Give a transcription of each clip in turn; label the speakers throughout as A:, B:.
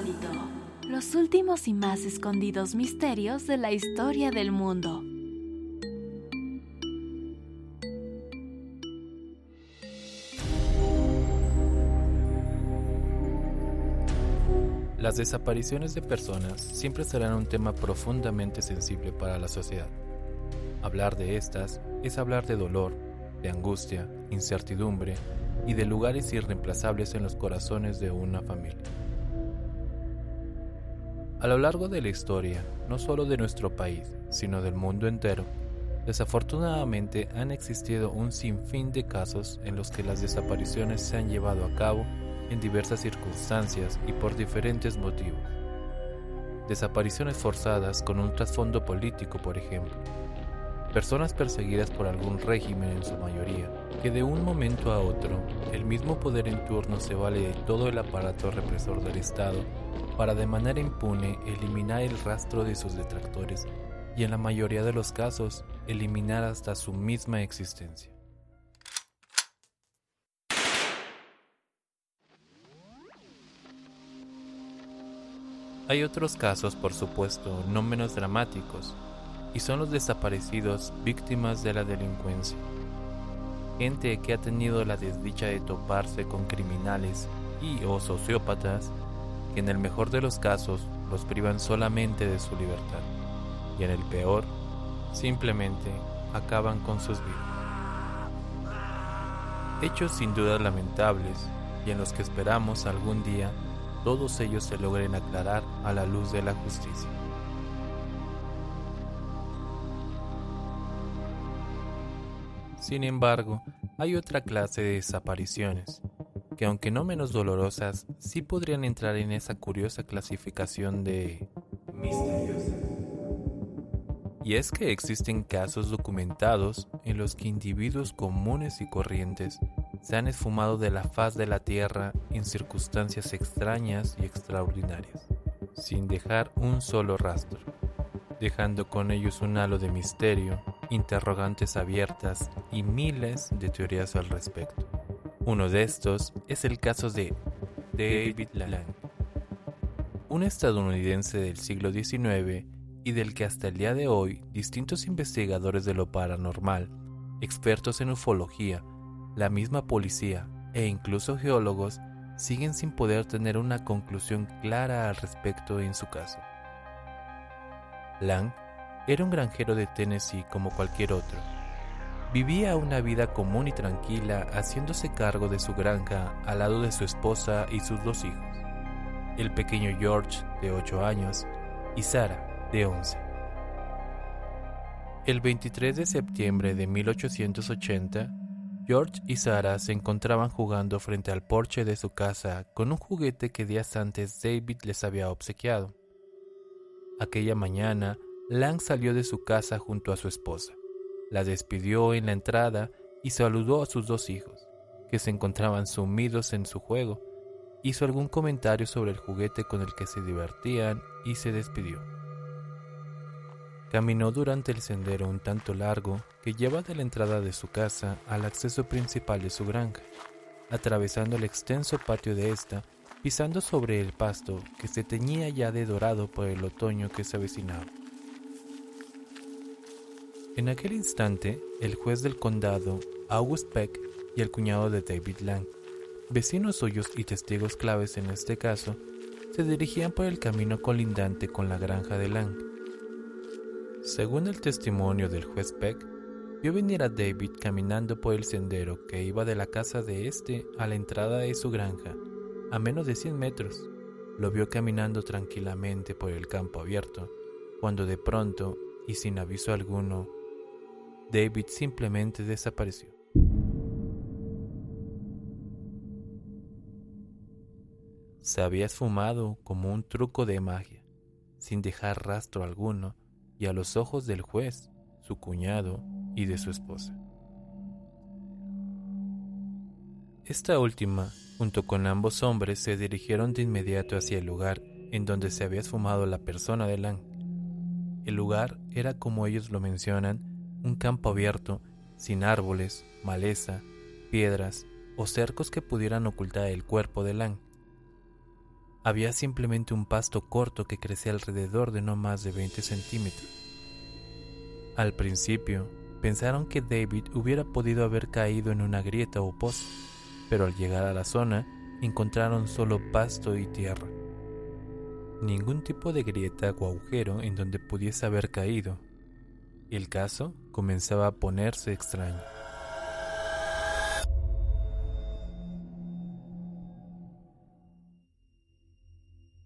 A: insólito. Los últimos y más escondidos misterios de la historia del mundo.
B: Las desapariciones de personas siempre serán un tema profundamente sensible para la sociedad. Hablar de estas es hablar de dolor, de angustia, incertidumbre y de lugares irreemplazables en los corazones de una familia. A lo largo de la historia, no solo de nuestro país, sino del mundo entero, desafortunadamente han existido un sinfín de casos en los que las desapariciones se han llevado a cabo en diversas circunstancias y por diferentes motivos. Desapariciones forzadas con un trasfondo político, por ejemplo. Personas perseguidas por algún régimen en su mayoría, que de un momento a otro el mismo poder en turno se vale de todo el aparato represor del Estado para de manera impune eliminar el rastro de sus detractores y en la mayoría de los casos eliminar hasta su misma existencia. Hay otros casos, por supuesto, no menos dramáticos, y son los desaparecidos víctimas de la delincuencia. Gente que ha tenido la desdicha de toparse con criminales y o sociópatas que en el mejor de los casos los privan solamente de su libertad y en el peor simplemente acaban con sus vidas. Hechos sin duda lamentables y en los que esperamos algún día todos ellos se logren aclarar a la luz de la justicia. Sin embargo, hay otra clase de desapariciones, que aunque no menos dolorosas, sí podrían entrar en esa curiosa clasificación de misteriosas. Y es que existen casos documentados en los que individuos comunes y corrientes se han esfumado de la faz de la Tierra en circunstancias extrañas y extraordinarias, sin dejar un solo rastro, dejando con ellos un halo de misterio, interrogantes abiertas y miles de teorías al respecto. Uno de estos es el caso de David Lang, un estadounidense del siglo XIX y del que hasta el día de hoy distintos investigadores de lo paranormal, expertos en ufología, la misma policía e incluso geólogos siguen sin poder tener una conclusión clara al respecto en su caso. Lang era un granjero de Tennessee como cualquier otro. Vivía una vida común y tranquila haciéndose cargo de su granja al lado de su esposa y sus dos hijos, el pequeño George de 8 años y Sarah de 11. El 23 de septiembre de 1880, George y Sarah se encontraban jugando frente al porche de su casa con un juguete que días antes David les había obsequiado. Aquella mañana, Lang salió de su casa junto a su esposa. La despidió en la entrada y saludó a sus dos hijos, que se encontraban sumidos en su juego. Hizo algún comentario sobre el juguete con el que se divertían y se despidió. Caminó durante el sendero un tanto largo que lleva de la entrada de su casa al acceso principal de su granja, atravesando el extenso patio de esta, pisando sobre el pasto que se teñía ya de dorado por el otoño que se avecinaba. En aquel instante, el juez del condado, August Peck, y el cuñado de David Lang, vecinos suyos y testigos claves en este caso, se dirigían por el camino colindante con la granja de Lang según el testimonio del juez Peck, vio venir a David caminando por el sendero que iba de la casa de este a la entrada de su granja, a menos de 100 metros. Lo vio caminando tranquilamente por el campo abierto, cuando de pronto, y sin aviso alguno, David simplemente desapareció. Se había esfumado como un truco de magia, sin dejar rastro alguno y a los ojos del juez, su cuñado y de su esposa. Esta última, junto con ambos hombres, se dirigieron de inmediato hacia el lugar en donde se había esfumado la persona de Lang. El lugar era, como ellos lo mencionan, un campo abierto, sin árboles, maleza, piedras o cercos que pudieran ocultar el cuerpo de Lang. había simplemente un pasto corto que crecía alrededor de no más de 20 centímetros. Al principio, pensaron que David hubiera podido haber caído en una grieta o pozo, pero al llegar a la zona encontraron solo pasto y tierra. Ningún tipo de grieta o agujero en donde pudiese haber caído. El caso comenzaba a ponerse extraño.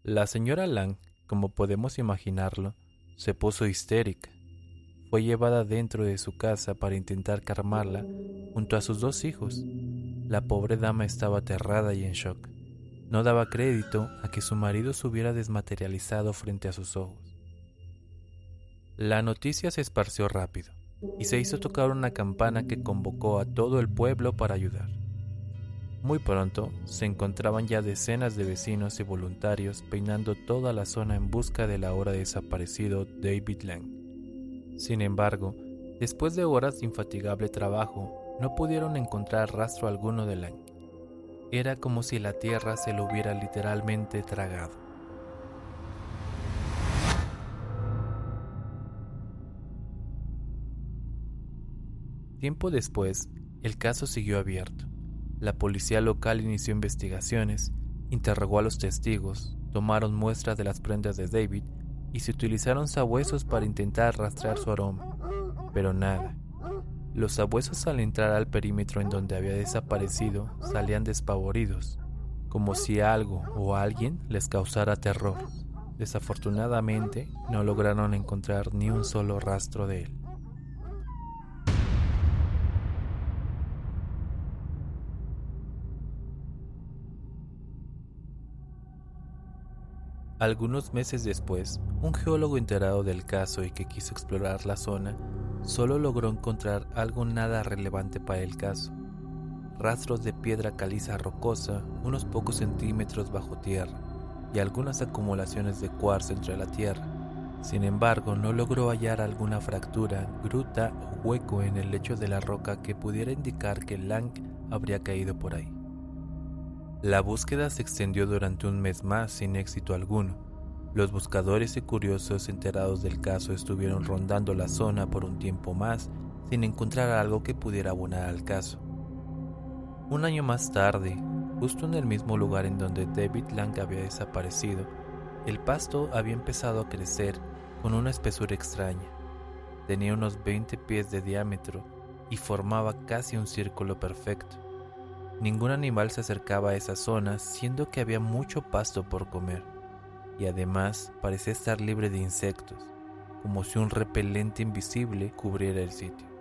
B: La señora Lang, como podemos imaginarlo, se puso histérica. Fue llevada dentro de su casa para intentar calmarla junto a sus dos hijos. La pobre dama estaba aterrada y en shock. No daba crédito a que su marido se hubiera desmaterializado frente a sus ojos. La noticia se esparció rápido y se hizo tocar una campana que convocó a todo el pueblo para ayudar. Muy pronto se encontraban ya decenas de vecinos y voluntarios peinando toda la zona en busca del ahora desaparecido David Lang. Sin embargo, después de horas de infatigable trabajo, no pudieron encontrar rastro alguno de Lang. Era como si la tierra se lo hubiera literalmente tragado. Tiempo después, el caso siguió abierto. La policía local inició investigaciones, interrogó a los testigos, tomaron muestras de las prendas de David y se utilizaron sabuesos para intentar rastrear su aroma. Pero nada. Los sabuesos al entrar al perímetro en donde había desaparecido salían despavoridos, como si algo o alguien les causara terror. Desafortunadamente no lograron encontrar ni un solo rastro de él. Algunos meses después, un geólogo enterado del caso y que quiso explorar la zona, solo logró encontrar algo nada relevante para el caso. Rastros de piedra caliza rocosa unos pocos centímetros bajo tierra y algunas acumulaciones de cuarzo entre la tierra. Sin embargo, no logró hallar alguna fractura, gruta o hueco en el lecho de la roca que pudiera indicar que Lang habría caído por ahí. La búsqueda se extendió durante un mes más sin éxito alguno. Los buscadores y curiosos enterados del caso estuvieron rondando la zona por un tiempo más sin encontrar algo que pudiera abonar al caso. Un año más tarde, justo en el mismo lugar en donde David Lang había desaparecido, el pasto había empezado a crecer con una espesura extraña. Tenía unos 20 pies de diámetro y formaba casi un círculo perfecto. Ningún animal se acercaba a esa zona, siendo que había mucho pasto por comer, y además parecía estar libre de insectos, como si un repelente invisible cubriera el sitio.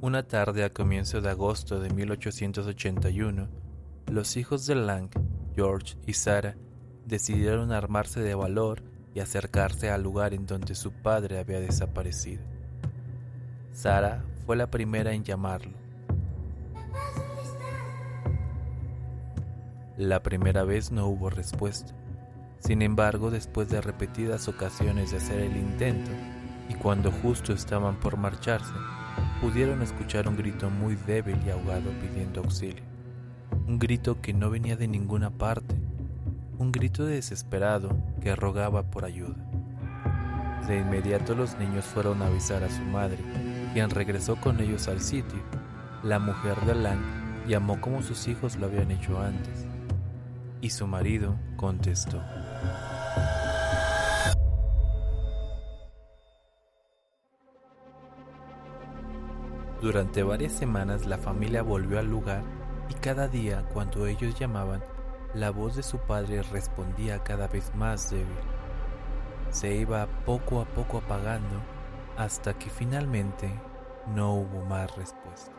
B: Una tarde a comienzo de agosto de 1881, los hijos de Lang, George y Sarah, decidieron armarse de valor y acercarse al lugar en donde su padre había desaparecido. Sara fue la primera en llamarlo. La primera vez no hubo respuesta. Sin embargo, después de repetidas ocasiones de hacer el intento, y cuando justo estaban por marcharse, pudieron escuchar un grito muy débil y ahogado pidiendo auxilio. Un grito que no venía de ninguna parte, un grito desesperado que rogaba por ayuda. De inmediato los niños fueron a avisar a su madre, quien regresó con ellos al sitio. La mujer de Alan llamó como sus hijos lo habían hecho antes, y su marido contestó. Durante varias semanas la familia volvió al lugar y cada día cuando ellos llamaban la voz de su padre respondía cada vez más débil. Se iba poco a poco apagando hasta que finalmente no hubo más respuesta.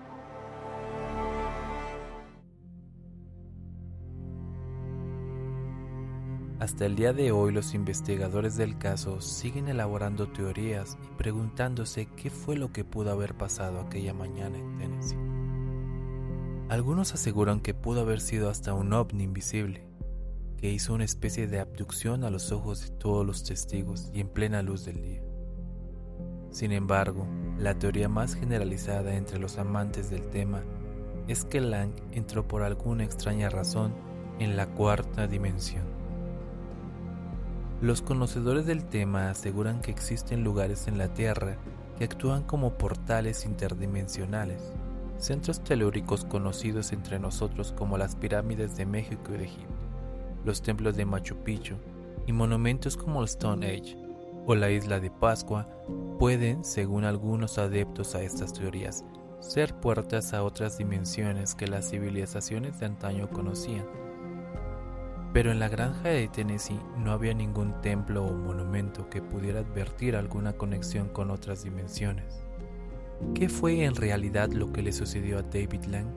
B: Hasta el día de hoy los investigadores del caso siguen elaborando teorías y preguntándose qué fue lo que pudo haber pasado aquella mañana en Tennessee. Algunos aseguran que pudo haber sido hasta un ovni invisible, que hizo una especie de abducción a los ojos de todos los testigos y en plena luz del día. Sin embargo, La teoría más generalizada entre los amantes del tema es que Lang entró por alguna extraña razón en la cuarta dimensión. Los conocedores del tema aseguran que existen lugares en la Tierra que actúan como portales interdimensionales, centros telúricos conocidos entre nosotros como las pirámides de México y de Egipto, los templos de Machu Picchu y monumentos como el Stone Age o la isla de Pascua pueden, según algunos adeptos a estas teorías, ser puertas a otras dimensiones que las civilizaciones de antaño conocían. Pero en la granja de Tennessee no había ningún templo o monumento que pudiera advertir alguna conexión con otras dimensiones. ¿Qué fue en realidad lo que le sucedió a David Lang?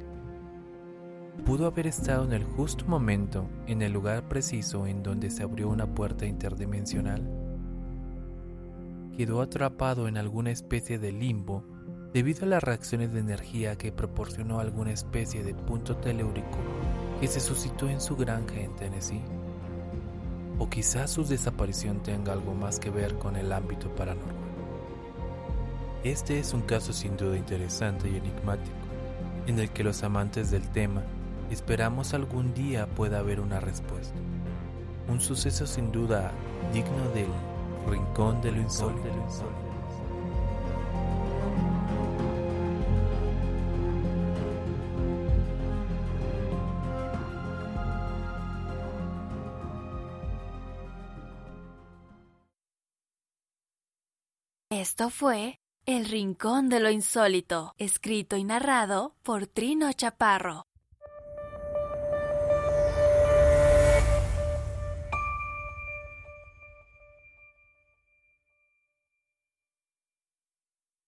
B: Pudo haber estado en el justo momento, en el lugar preciso en donde se abrió una puerta interdimensional. Quedó atrapado en alguna especie de limbo debido a las reacciones de energía que proporcionó alguna especie de punto telúrico que se suscitó en su granja en Tennessee. O quizás su desaparición tenga algo más que ver con el ámbito paranormal. Este es un caso sin duda interesante y enigmático, en el que los amantes del tema esperamos algún día pueda haber una respuesta. Un suceso sin duda digno del rincón de lo insólito.
A: Esto fue El Rincón de lo Insólito, escrito y narrado por Trino Chaparro.